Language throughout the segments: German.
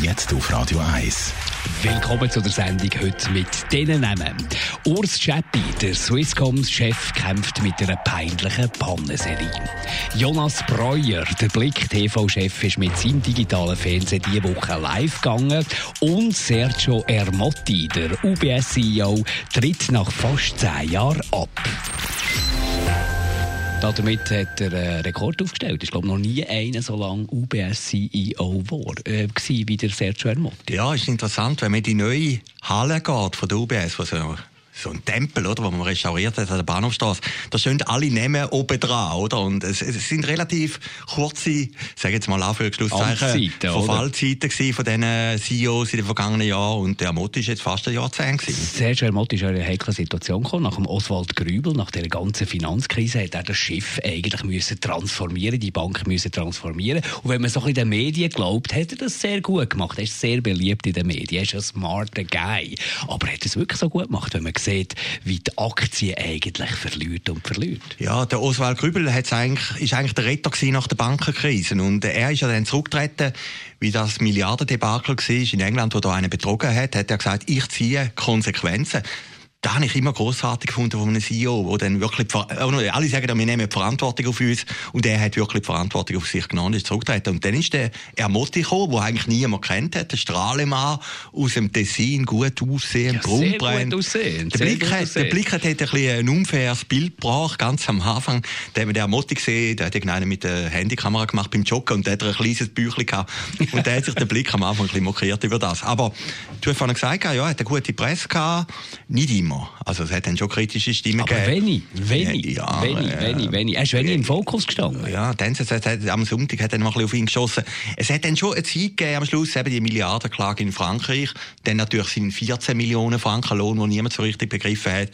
Jetzt auf Radio 1. Willkommen zu der Sendung heute mit diesen Namen. Urs Scheppi, der Swisscoms-Chef, kämpft mit einer peinlichen Pannenserie. Jonas Breuer, der Blick-TV-Chef, ist mit seinem digitalen Fernsehen diese Woche live gegangen. Und Sergio Ermotti, der UBS-CEO, tritt nach fast zehn Jahren ab. Damit hat er einen Rekord aufgestellt. Ich glaube, noch nie einer so lange UBS-CEO war, äh, wie der Sergio Ermotti. Ja, ist interessant, wenn man in die neue Halle geht von der UBS, was ja so ein Tempel, oder, wo man restauriert hat an der Bahnhofstraße. Da stehen alle Namen oben dran, oder? Und es, es sind relativ kurze, sage jetzt mal Anführungsschlusszeichen, Verfallzeiten von diesen CEOs in den vergangenen Jahren. Und der Motti ist jetzt fast ein Jahrzehnt gewesen. Sergio Motti ist in eine heikle Situation gekommen. Nach dem Oswald Grübel, nach der ganzen Finanzkrise, hat er das Schiff eigentlich müssen transformieren, die Bank müssen transformieren. Und wenn man so in den Medien glaubt, hat er das sehr gut gemacht. Er ist sehr beliebt in den Medien. Er ist ein smarter Guy. Aber er hat es wirklich so gut gemacht, wenn man sieht, wie die Aktie eigentlich verliert und verliert. Ja, der Oswald Grübel hat's eigentlich, ist eigentlich der Retter nach der Bankenkrise. Und er ist ja dann zurückgetreten, wie das Milliardendebakel war in England, wo da einen betrogen hat, hat er gesagt, ich ziehe Konsequenzen da habe ich immer großartig gefunden von einem CEO, wo dann wirklich, alle sagen, wir nehmen die Verantwortung auf uns und er hat wirklich die Verantwortung auf sich genommen und ist zurückgetreten. Und dann ist der Ermotti gekommen, den eigentlich niemand kennt hat, der Strahlemann aus dem Tessin, gut aussehen, ja, aussehen. Der Blick, hat, der Blick hat, hat ein, bisschen ein unfaires Bild gebracht, ganz am Anfang. Da haben wir den Ermotti gesehen, der hat einen mit der Handykamera gemacht beim Joggen und der hat ein kleines Büchlein gehabt. Und der hat sich der Blick am Anfang ein bisschen mokiert über das. Aber du hast vorhin gesagt, ja, er hat eine gute Presse gehabt, nicht immer immer. Also es hat dann schon kritische Stimmen Aber gegeben. wenig, wenig, ja, wenig, ja, wenig, wenig. Er ist wenig im Fokus gestanden. Ja, dann, hat, am Sonntag hat er noch ein bisschen auf ihn geschossen. Es hat dann schon eine Zeit gegeben am Schluss, eben die Milliardenklage in Frankreich. Dann natürlich sind 14 Millionen Franken Lohn, die niemand so richtig begriffen hat.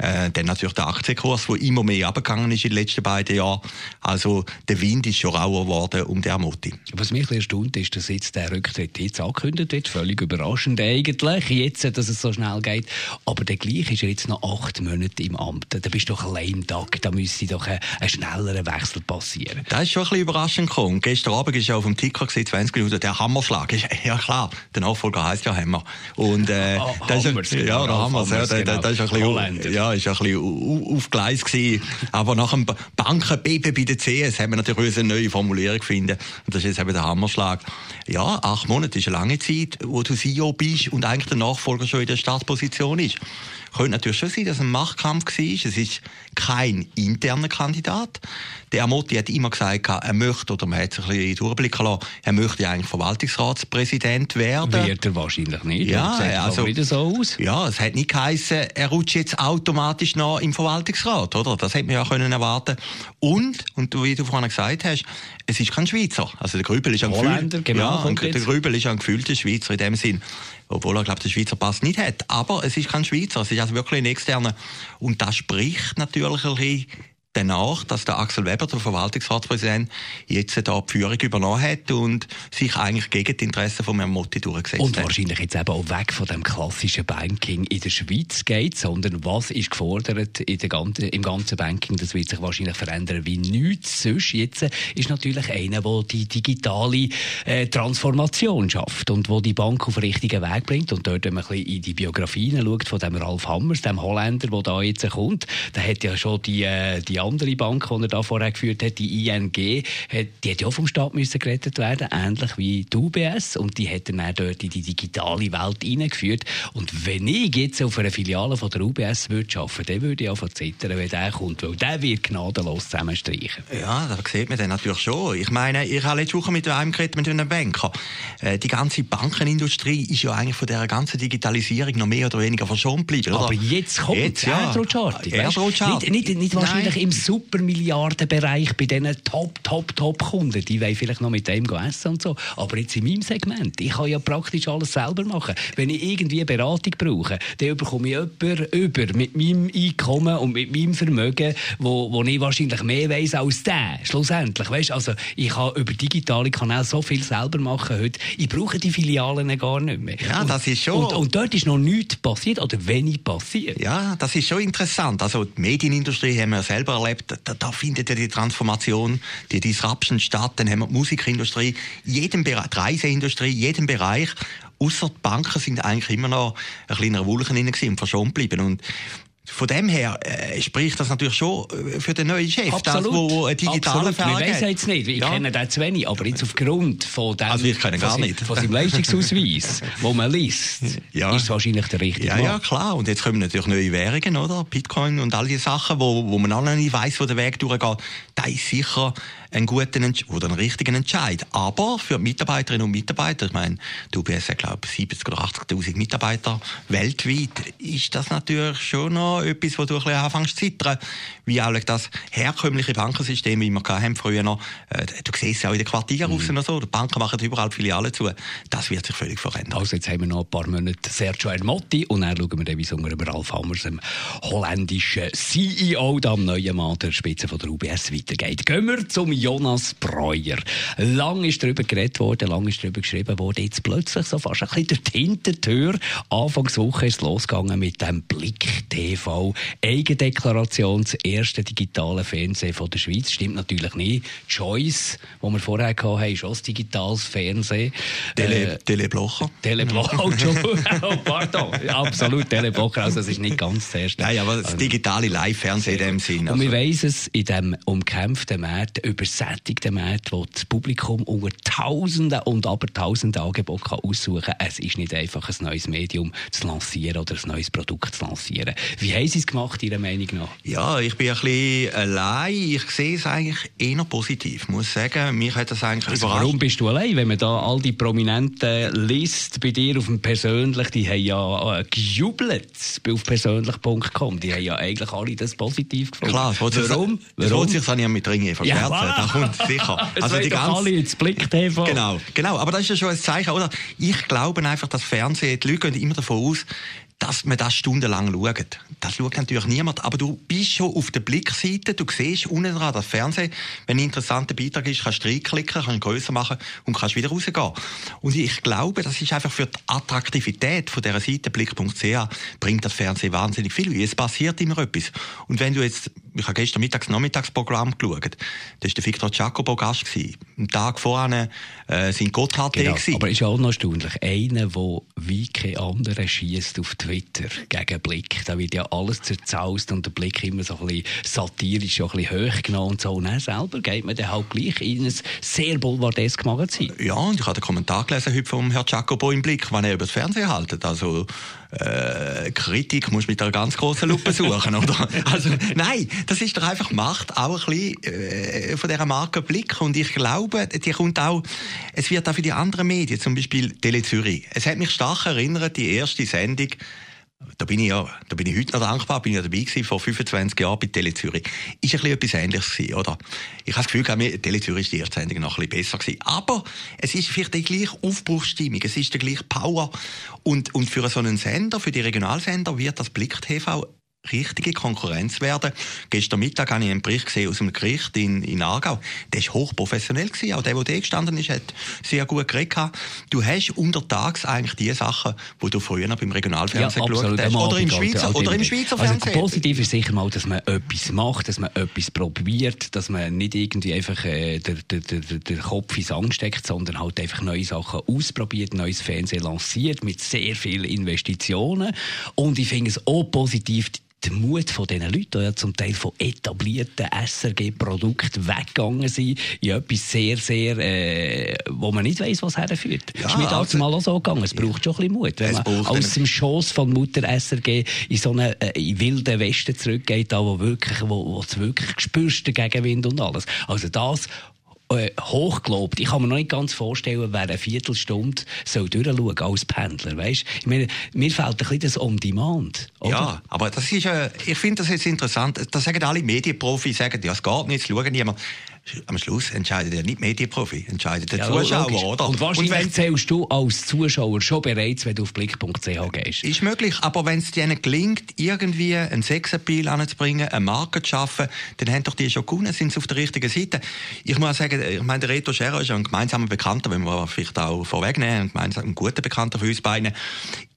Äh, dann natürlich der Aktienkurs, der immer mehr abgegangen ist in den letzten beiden Jahren. Also der Wind ist schon rauer geworden um der Motti. Was mich erstaunt ist, dass jetzt der Rücktritt jetzt angekündigt wird. Völlig überraschend eigentlich, jetzt, dass es so schnell geht. Aber der gleich ist er jetzt noch acht Monate im Amt. Da bist du doch ein lame Tag. Da müsste doch ein, ein schnellerer Wechsel passieren. Das ist schon ein bisschen überraschend gekommen. Gestern Abend ist ja auf dem Ticker gesehen, 20 Minuten, der Hammerschlag. Ja klar, der Nachfolger heisst ja Hammer. Und, äh, oh, das Hammers, ist, ja, der Hammers, ja, genau. das ist ein bisschen, ja, ist ein bisschen auf Gleis gewesen. Aber nach dem Bankenbeben bei der CS haben wir natürlich eine neue Formulierung finden. Und das ist jetzt eben der Hammerschlag. Ja, acht Monate ist eine lange Zeit, wo du CEO bist und eigentlich der Nachfolger schon in der Startposition ist. Könnte natürlich schon sein, dass es ein Machtkampf war. Es ist kein interner Kandidat. Der Amotti hat immer gesagt, er möchte, oder man hat sich ein bisschen durchblicken lassen, er möchte eigentlich Verwaltungsratspräsident werden. Wird er wahrscheinlich nicht. Ja, also, wieder so aus. Ja, es hat nicht geheißen, er rutscht jetzt automatisch noch im Verwaltungsrat, oder? Das hätte man ja können erwarten. Und, und wie du vorhin gesagt hast, es ist kein Schweizer. Also der Grübel ist ein Holländer, genau. Ja, der Grübel ist ein gefühlter Schweizer in dem Sinn obwohl er, glaube den Schweizer Pass nicht hat. Aber es ist kein Schweizer, es ist also wirklich ein externer. Und das spricht natürlich ein bisschen danach, dass der Axel Weber, der Verwaltungsratspräsident, jetzt da die Führung übernommen hat und sich eigentlich gegen die Interessen von Herrn Motti durchgesetzt und hat. Und wahrscheinlich jetzt eben auch weg von dem klassischen Banking in der Schweiz geht, sondern was ist gefordert in der ganzen, im ganzen Banking, das wird sich wahrscheinlich verändern wie nichts sonst. Jetzt ist natürlich einer, der die digitale äh, Transformation schafft und wo die Bank auf den richtigen Weg bringt und dort, wenn man ein bisschen in die Biografien schaut von dem Ralf Hammers, dem Holländer, der da jetzt kommt, der hat ja schon die, äh, die andere Bank, die er da vorher geführt hat, die ING, die hat ja auch vom Staat müssen gerettet werden, ähnlich wie die UBS. Und die hat dann auch dort in die digitale Welt hineingeführt. Und wenn ich jetzt auf einer Filiale von der UBS würde arbeiten, dann würde ich auch zittern, wenn der kommt, weil der wird gnadenlos zusammenstreichen. Ja, das sieht man dann natürlich schon. Ich meine, ich habe letzte Woche mit einem geredet, mit einem Banker. Äh, die ganze Bankenindustrie ist ja eigentlich von dieser ganzen Digitalisierung noch mehr oder weniger verschont geblieben. Aber jetzt kommt jetzt, ja. Erdrutschartig. Erdrutschartig. Nicht, nicht, nicht wahrscheinlich Nein. Im Supermilliardenbereich bei diesen Top, Top, Top-Kunden. Die wollen vielleicht noch mit dem essen und so. Aber jetzt in meinem Segment, ich kann ja praktisch alles selber machen. Wenn ich irgendwie Beratung brauche, dann bekomme ich jemanden über mit meinem Einkommen und mit meinem Vermögen, wo, wo ich wahrscheinlich mehr weiß als der. Schlussendlich, weißt? Also, ich kann über digitale Kanäle so viel selber machen heute. Ich brauche die Filialen gar nicht mehr. Ja, und, das ist schon. Und, und, dort ist noch nichts passiert oder wenig passiert. Ja, das ist schon interessant. Also die Medienindustrie haben wir selber erlebt. Da, da findet ja die Transformation, die Disruption statt. Dann haben wir die Musikindustrie, jedem Bereich, die Reiseindustrie, jedem Bereich. Außer die Banken sind eigentlich immer noch ein kleiner Wulchen und verschont geblieben. Und von dem her äh, spricht das natürlich schon äh, für den neuen Chef, Absolut. das, wo ein digitaler Absolut. Wir wissen jetzt nicht, ich ja. kenne den zu wenig, aber jetzt aufgrund von dem, also ich von, nicht. von seinem Leistungsausweis, wo man liest, ja. ist wahrscheinlich der richtige Ja, Mann. ja, klar. Und jetzt kommen natürlich neue Währungen, oder? Bitcoin und all diese Sachen, wo, wo man noch nicht weiss, wo der Weg durchgeht. Da ist sicher einen guten oder einen richtigen Entscheid. Aber für die Mitarbeiterinnen und Mitarbeiter, ich meine, die UBS hat, glaube ich, 70.000 oder 80.000 Mitarbeiter weltweit, ist das natürlich schon noch etwas, wo du ein bisschen anfängst zu zittern. Wie auch das herkömmliche Bankensystem, wie wir haben früher noch, äh, du siehst es auch in den Quartieren mhm. und so, die Banken machen überall Filialen zu. Das wird sich völlig verändern. Also jetzt haben wir noch ein paar Monate Sergio Ermotti und dann schauen wir dann, wie es unter Ralf Hammers, dem holländischen CEO, da am neuen Mann der Spitze von der UBS weitergeht. Gehen wir zum Jonas Breuer. Lang ist darüber geredet worden, lang ist darüber geschrieben worden. Jetzt plötzlich so fast ein bisschen durch die Hintertür. Anfangswoche ist es losgegangen mit dem Blick TV. Eigendeklaration, das erste digitale Fernsehen von der Schweiz. Stimmt natürlich nicht. Choice, wo wir vorher hatten, ist auch das digitales Fernsehen. Tele, äh, Teleblocher. Teleblocher, oh, pardon. Absolut, Teleblocher. Also, das ist nicht ganz das erste. Nein, aber das digitale Live-Fernsehen in dem Sinn. Also. Und wir weiss es in diesem umkämpften Markt, über gesättigten Markt, wo das Publikum unter Tausenden und aber Tausenden Angebote aussuchen kann. Es ist nicht einfach ein neues Medium zu lancieren oder ein neues Produkt zu lancieren. Wie haben Sie es gemacht, Ihrer Meinung nach? Ja, ich bin ein bisschen allein. Ich sehe es eigentlich eher positiv. Ich muss sagen, mich hat das eigentlich also überrascht. Warum bist du allein? Wenn man da all die Prominenten liest bei dir auf dem Persönlich, die haben ja äh, gejubelt auf persönlich.com. Die haben ja eigentlich alle das positiv gefunden. Klar, warum? Warum? Das wollte sich dann ja mit Ringen verschmerzen. Ja, da kommt sicher. also die ganze... alle ins Blick TV. Genau, genau. Aber das ist ja schon ein Zeichen, oder? Ich glaube einfach, dass Fernsehen, die Leute gehen immer davon aus, dass man das stundenlang schaut. Das schaut natürlich niemand. Aber du bist schon auf der Blickseite, du siehst unten dran das Fernsehen. Wenn ein interessanter Beitrag ist, kannst du reinklicken, kannst ihn grösser machen und kannst wieder rausgehen. Und ich glaube, das ist einfach für die Attraktivität von dieser Seite blick.ch bringt das Fernsehen wahnsinnig viel. Es passiert immer etwas. Und wenn du jetzt, ich habe gestern Mittags Nachmittagsprogramm geschaut, da war der Victor Jacobo Gast. Am Tag vorher äh, sind Gotthard genau. gewesen. Aber ist auch noch erstaunlich. Einer, der wie kein anderer schießt auf Twitter gegen Blick. Da wird ja alles zerzaust und der Blick immer so ein bisschen satirisch, ein bisschen hoch genommen und so. Und er selber geht man dann halt gleich in ein sehr boulevardesque Magazin. Ja, und ich habe den Kommentar gelesen heute vom Herrn Jacobo im Blick, wenn er über das Fernsehen haltet. Also, äh, Kritik muss mit einer ganz großen Lupe suchen, oder? Also, nein, das ist doch einfach Macht, auch ein bisschen äh, von dieser Marke Blick. Und ich glaube, die kommt auch, es wird auch für die anderen Medien, zum Beispiel Tele Zürich. Es hat mich stark erinnert, die erste Sendung, da bin ich ja, da bin ich heute noch dankbar, bin ja dabei gewesen, vor 25 Jahren bei Tele Zürich. Ist ein bisschen etwas Ähnliches gewesen, oder? Ich habe das Gefühl, Tele Zürich ist die erste Sendung noch ein bisschen besser gewesen. Aber es ist vielleicht die gleiche Aufbruchsstimmung, es ist die gleiche Power. Und, und für so einen Sender, für die Regionalsender, wird das Blick TV richtige Konkurrenz werden. Gestern Mittag habe ich einen Bericht gesehen aus dem Gericht in, in Aargau. Der war hochprofessionell gewesen. Auch der, der da gestanden ist, hat sehr gut geredet. Du hast untertags eigentlich die Sachen, die du früher noch beim Regionalfernsehen ja, geschaut hast. Oder im Schweizer, oder im Schweizer also Fernsehen. Positiv ist sicher mal, dass man etwas macht, dass man etwas probiert, dass man nicht irgendwie einfach äh, den, den, den, den Kopf ins Angst steckt, sondern halt einfach neue Sachen ausprobiert, neues Fernsehen lanciert mit sehr vielen Investitionen. Und ich finde es auch positiv, der Mut von diesen Leuten, die ja zum Teil von etablierten SRG-Produkten weggegangen sind, in etwas sehr, sehr, äh, wo man nicht weiss, was herführt. Ja, ist mir also, mal auch so gegangen. Es braucht schon ein bisschen Mut. Wenn man aus dem Schoss von Mutter SRG in so einen äh, in wilden Westen zurückgeht, da, wo wirklich, wo, wo es wirklich spürst, der Gegenwind und alles. Also das äh, hochgelobt. Ich kann mir noch nicht ganz vorstellen, wer eine Viertelstunde soll durchschauen als Pendler. Weißt? Ich meine, mir fehlt ein bisschen das On-Demand. Ja, aber das ist, äh, ich finde das jetzt interessant. Da sagen alle Medienprofis, sagen, ja, es geht nicht, es schauen niemand am Schluss entscheidet ja nicht Medienprofi, entscheidet der ja, Zuschauer, logisch. oder? Und wahrscheinlich und wenn, zählst du als Zuschauer schon bereits, wenn du auf blick.ch gehst. Ist möglich, aber wenn es denen gelingt, irgendwie einen Sexappeal anzubringen, eine Marke zu schaffen, dann haben doch die schon gewonnen, sind sie auf der richtigen Seite. Ich muss sagen, ich meine, der Reto Scherer ist ein gemeinsamer Bekannter, wenn wir vielleicht auch vorwegnehmen, ein, ein guter Bekannter für uns beide.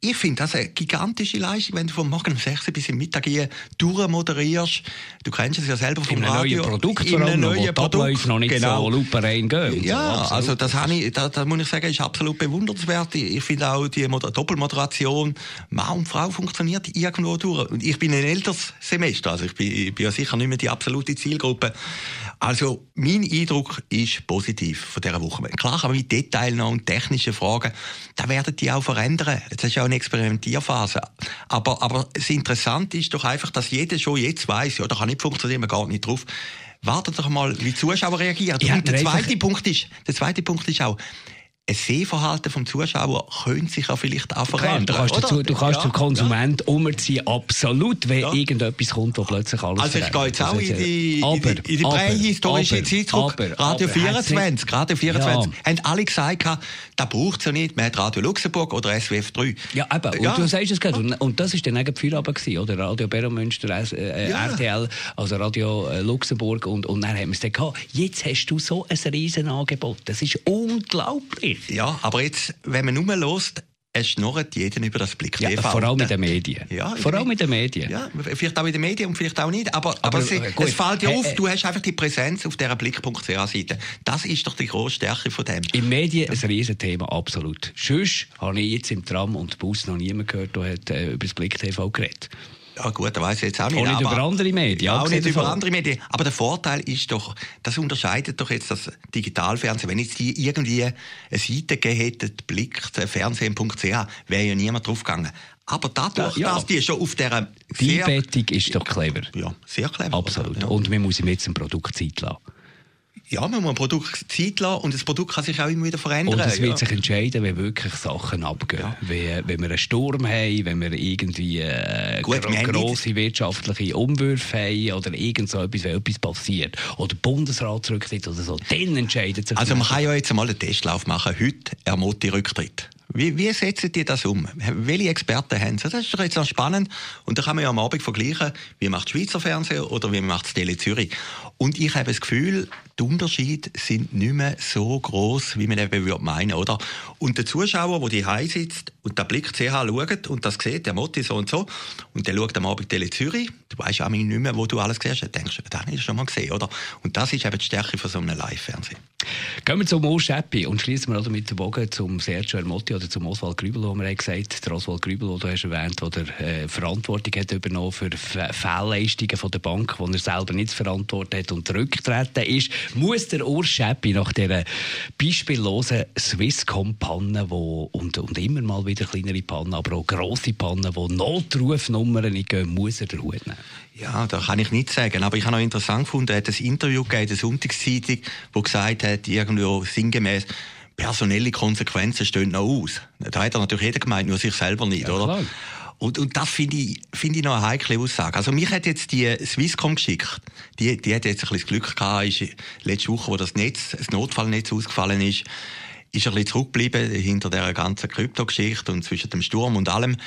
Ich finde das eine gigantische Leistung, wenn du von morgen um 6 bis zum Mittag hier durchmoderierst. Du kennst es ja selber vom in Radio. Neuen Produkt, in einem neuen Produkt. Abläufe noch nicht genau. so luperein gehen. Ja, so, also das, habe ich, da, da muss ich sagen, ist absolut bewundernswert. Ich finde auch die Moder Doppelmoderation, Mann und Frau funktioniert irgendwo durch. Und ich bin ein älteres Semester, also ich bin, ich bin ja sicher nicht mehr die absolute Zielgruppe. Also mein Eindruck ist positiv von dieser Woche. Klar kann man mit Details noch und technischen Fragen, da werden die auch verändern. Das ist ja auch eine Experimentierphase. Aber, aber das Interessante ist doch einfach, dass jeder schon jetzt weiß, ja, da kann nicht funktionieren, man geht nicht drauf wartet doch mal, wie die Zuschauer reagieren. Ja, und der zweite, Punkt ist, der zweite Punkt ist auch, ein Sehverhalten vom Zuschauer könnte sich ja vielleicht auch verändern. Klar, du kannst, dazu, du kannst ja, den Konsument ja. umziehen, absolut, wenn ja. irgendetwas kommt, wo plötzlich alles Also ich gehe jetzt auch in die, aber, in die, in die prähistorische Zeit zurück. Aber, Radio aber, 24, Radio 24, ja. haben alle gesagt, da braucht es ja nicht, man hat Radio Luxemburg oder SWF 3. Ja, eben, und du sagst es gerade, und, und das war dann eben Feierabend gewesen, oder? Radio Beromünster, äh, RTL, also Radio äh, Luxemburg, und, und dann haben wir es dann gehabt. Jetzt hast du so ein Riesenangebot, das ist unglaublich richtig. Ja, aber jetzt, wenn man nur lost, es schnurrt jeden über das Blick ja, TV. Vor allem mit den Medien. Ja, vor allem mit den Medien. Ja, vielleicht auch mit den Medien und vielleicht auch nicht. Aber, aber, aber es, es, fällt dir äh, auf, äh, du hast einfach die Präsenz auf dieser Blick.ch-Seite. Das ist doch die grosse Stärke von dem. In Medien ein Riesenthema, absolut. Sonst habe ich jetzt im Tram und Bus noch niemand gehört, der hat, äh, über das Blick TV geredet. Ja gut, da weiß ich jetzt auch nicht. Auch nicht über andere Medien. Ja, auch nicht über andere Medien. Aber der Vorteil ist doch, das unterscheidet doch jetzt das Digitalfernsehen. Wenn jetzt die irgendwie eine Seite gegeben hätten, Blick, fernsehen.ch, wäre ja niemand draufgegangen. Aber dadurch, ja. dass die schon auf dieser... Die Einbettung ist doch clever. Ja, sehr clever. Absolut. Ja. Und man muss ihm jetzt ein Produkt Zeit lassen ja, man muss ein Produkt Zeit lassen und das Produkt kann sich auch immer wieder verändern. Und es wird ja. sich entscheiden, wenn wirklich Sachen abgehen. Ja. Wenn, wenn wir einen Sturm haben, wenn wir irgendwie äh, Gut, gro grosse wirtschaftliche Umwürfe haben oder irgend so etwas, wenn etwas passiert oder der Bundesrat zurücktritt oder so, dann entscheidet sich... Also man kann ja jetzt mal einen Testlauf machen. Heute ermutigt Rücktritt. Wie, wie setzen die das um? Welche Experten haben sie? Das ist doch jetzt auch spannend. Und da kann man ja am Abend vergleichen, wie macht Schweizer Fernsehen oder wie macht Tele Zürich. Und ich habe das Gefühl, die Unterschiede sind nicht mehr so groß, wie man eben würde meinen, oder? Und der Zuschauer, der die sitzt und der Blick CH schaut und das sieht, der Motti so und so, und der schaut am Abend Tele Zürich, du weißt auch nicht mehr, wo du alles siehst, du denkst, das habe ich schon mal gesehen, oder? Und das ist eben die Stärke von so einem Live-Fernsehen. Gehen wir zum Mo Scheppi und schließen wir also mit dem Bogen zum Sergio Ermotti oder zum Oswald Grübel, wo wir gesagt, der Oswald Grübel, den du hast erwähnt, der äh, Verantwortung hat übernommen für Fehlleistungen von der Bank, die er selber nicht verantwortet hat und zurückgetreten ist, muss der Urs nach dieser beispiellosen Swisscom-Panne, und, und immer mal wieder kleinere Pannen, aber auch grosse Pannen, wo Notrufnummern nicht gehen, muss er den Hut nehmen. Ja, da kann ich nicht sagen. Aber ich habe noch interessant gefunden, er hat ein Interview gegeben, eine Sonntagszeitung, wo gesagt hat, irgendwo sinngemäß, personelle Konsequenzen stehen noch aus. Da hat er natürlich jeder gemeint, nur sich selber nicht, ja, oder? Klar. Und, und das finde ich, finde ich noch eine heikle Aussage. Also mich hat jetzt die Swisscom geschickt. Die, die hat jetzt ein bisschen Glück gehabt, ist letzte Woche, wo das Netz, das Notfallnetz ausgefallen ist, ist ein bisschen zurückgeblieben hinter der ganzen Kryptogeschichte und zwischen dem Sturm und allem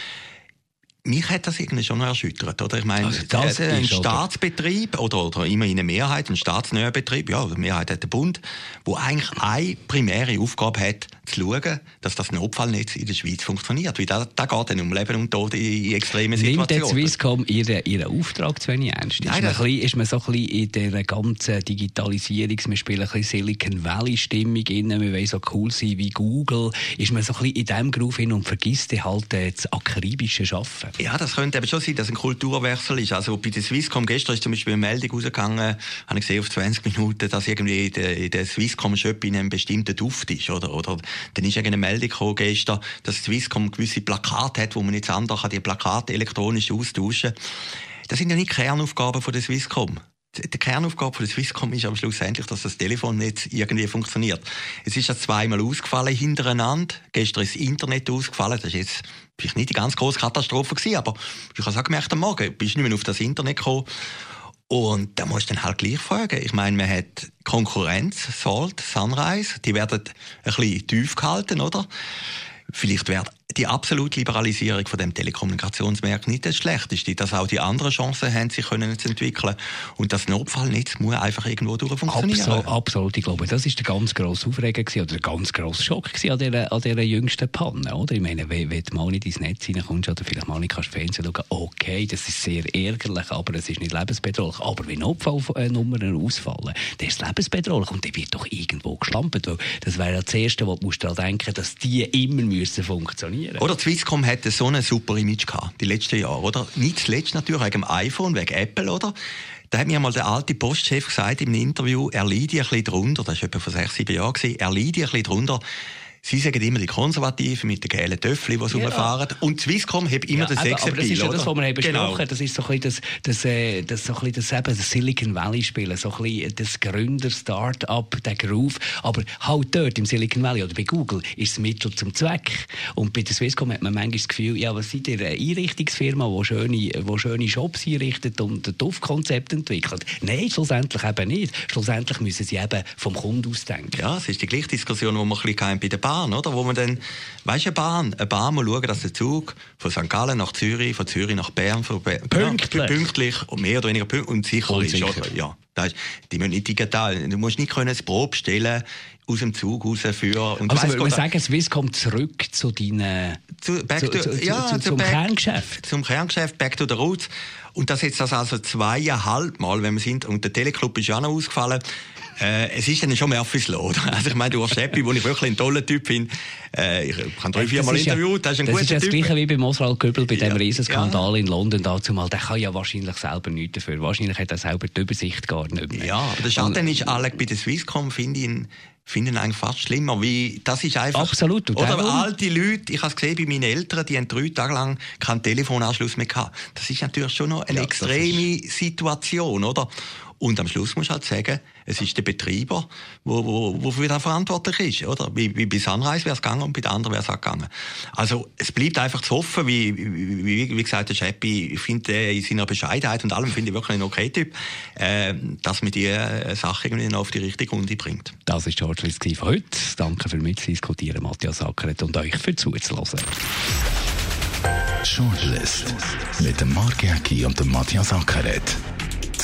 mich hat das irgendwie schon erschüttert. Oder? Ich meine, also das ein ist, Staatsbetrieb oder, oder immerhin eine Mehrheit, ein staatsnäher Betrieb, ja, die Mehrheit hat der Bund, wo eigentlich eine primäre Aufgabe hat, zu schauen, dass das Notfallnetz in der Schweiz funktioniert. Weil da, da geht dann um Leben und Tod in extremen Situationen. Nimmt der Swisscom ihren, ihren Auftrag zu wenig ernst? Nein, ist, man ist man so ein bisschen in dieser ganzen Digitalisierung, wir spielen ein bisschen Silicon Valley-Stimmung rein, wir wollen so cool sein wie Google, ist man so ein bisschen in diesem Groove hin und vergisst halt das akribische Arbeiten? Ja, das könnte eben schon sein, dass ein Kulturwechsel ist. Also bei der Swisscom gestern ist zum Beispiel eine Meldung rausgegangen, habe ich gesehen auf 20 Minuten, dass irgendwie in der, in der Swisscom-Shop in einem bestimmten Duft ist. Oder, oder dann ist eine Meldung gekommen gestern, dass Swisscom gewisse Plakate hat, wo man jetzt anders kann, die Plakate elektronisch austauschen. Das sind ja nicht Kernaufgaben von der Swisscom. Die Kernaufgabe der Swisscom ist aber schlussendlich, dass das Telefonnetz irgendwie funktioniert. Es ist ja zweimal ausgefallen hintereinander. Gestern ist das Internet ausgefallen. Das ist jetzt vielleicht nicht die ganz große Katastrophe gewesen, aber ich habe es auch gemerkt am Morgen, bist nicht mehr auf das Internet gekommen. Und da musst du dann halt gleich fragen. Ich meine, man hat Konkurrenz, Salt, Sunrise, die werden ein bisschen tief gehalten, oder? Vielleicht wäre die absolute Liberalisierung von dem Telekommunikationsmarkt nicht das Schlechteste, dass auch die anderen Chancen haben, sich können zu entwickeln. Und das Notfallnetz muss einfach irgendwo durch funktionieren. Absolut, absolut, ich glaube, das ist der ganz grosse Aufreger gewesen, oder der ganz grosse Schock an dieser, an dieser jüngsten Panne, oder? Ich meine, wenn, du mal nicht ins Netz reinkommst oder vielleicht mal nicht kannst Fernsehen schauen, okay, das ist sehr ärgerlich, aber es ist nicht lebensbedrohlich. Aber wenn Notfallnummern ausfallen, dann ist es lebensbedrohlich und dann wird doch irgendwo geschlampt, weil das wäre das Erste, was du daran denken dass die immer müssen funktionieren funktionieren. Oder Swisscom hätte so ein super Image gehabt, die letzten Jahre, oder? Nicht zuletzt natürlich wegen dem iPhone, wegen Apple, oder? Da hat mir mal der alte Postchef gesagt im Interview, er leide ein bisschen drunter, das war etwa vor sechs, sieben Jahren, er leide ein bisschen drunter, Sie sagen immer die Konservativen mit den gelben Töffeln, die ja. rumfahren. Und Swisscom hat immer ja, den Sexappeal, aber das ist ja das, was wir haben besprochen genau. Das ist so ein bisschen das, das, äh, das, so ein bisschen das, das Silicon Valley spielen, so ein bisschen das Gründer-Start-up, der Groove. Aber halt dort im Silicon Valley oder bei Google ist es Mittel zum Zweck. Und bei der Swisscom hat man manchmal das Gefühl, ja, was seid ihr eine Einrichtungsfirma, die schöne, wo schöne Shops einrichtet und ein Duftkonzept entwickelt? Nein, schlussendlich eben nicht. Schlussendlich müssen sie eben vom Kunden ausdenken. Ja, es ist die gleiche Diskussion, die wir ein bisschen bei der Bahn Bahn, oder? Wo man dann, weißt du, eine Bahn, eine Bahn muss schauen, dass der Zug von St. Gallen nach Zürich, von Zürich nach Bern, von Bern, pünktlich. pünktlich und mehr oder weniger pünktlich und sicher und ist, oder? Ja. Das ist, die müssen nicht digital. Du musst nicht können das Probe stellen aus dem Zug raus für. Und also, wir sagen, Swiss kommt zurück zu deinen. Zu, back to, zu, ja, zu, zum back, Kerngeschäft. Zum Kerngeschäft, back to the roots. Und das jetzt das also zweieinhalb Mal, wenn wir sind, und der Teleclub ist ja noch ausgefallen, äh, es ist dann schon Murphys Law. Also ich meine, du hast Scheppi, den ich wirklich ein toller Typ finde. Äh, ich habe drei, vier Mal interviewt, das ist ein das guter Typ. Das ist das Gleiche wie bei Oswald Göbel, bei ja. dem Riesenskandal ja. in London dazu mal. Der kann ja wahrscheinlich selber nichts dafür. Wahrscheinlich hat er selber die Übersicht gar nicht mehr. Ja, aber der Schaden ist alle bei der Swisscom, finde ich, finden eigentlich fast schlimmer, wie das ist einfach... Absolut. Oder darum? alte Leute, ich habe es gesehen bei meinen Eltern, die haben drei Tage lang keinen Telefonanschluss mehr gehabt. Das ist natürlich schon noch eine ja, extreme Situation, oder? Und am Schluss muss halt sagen, es ist der Betreiber, wo, wo, wofür er verantwortlich ist, oder? Wie, wie bei Sunrise wäre es gegangen und bei den anderen wäre es auch gegangen. Also, es bleibt einfach zu hoffen, wie, wie, wie gesagt, der Scheppi, ich finde in seiner Bescheidenheit und allem finde ich wirklich ein okay Typ, äh, dass man die äh, Sache irgendwie noch auf die richtige Runde bringt. Das ist George Liski von heute. Danke für mitzudiskutieren, Matthias Ackeret, und euch für zuzulassen. Shortlist mit dem Mark Jäcki und dem Matthias Ackeret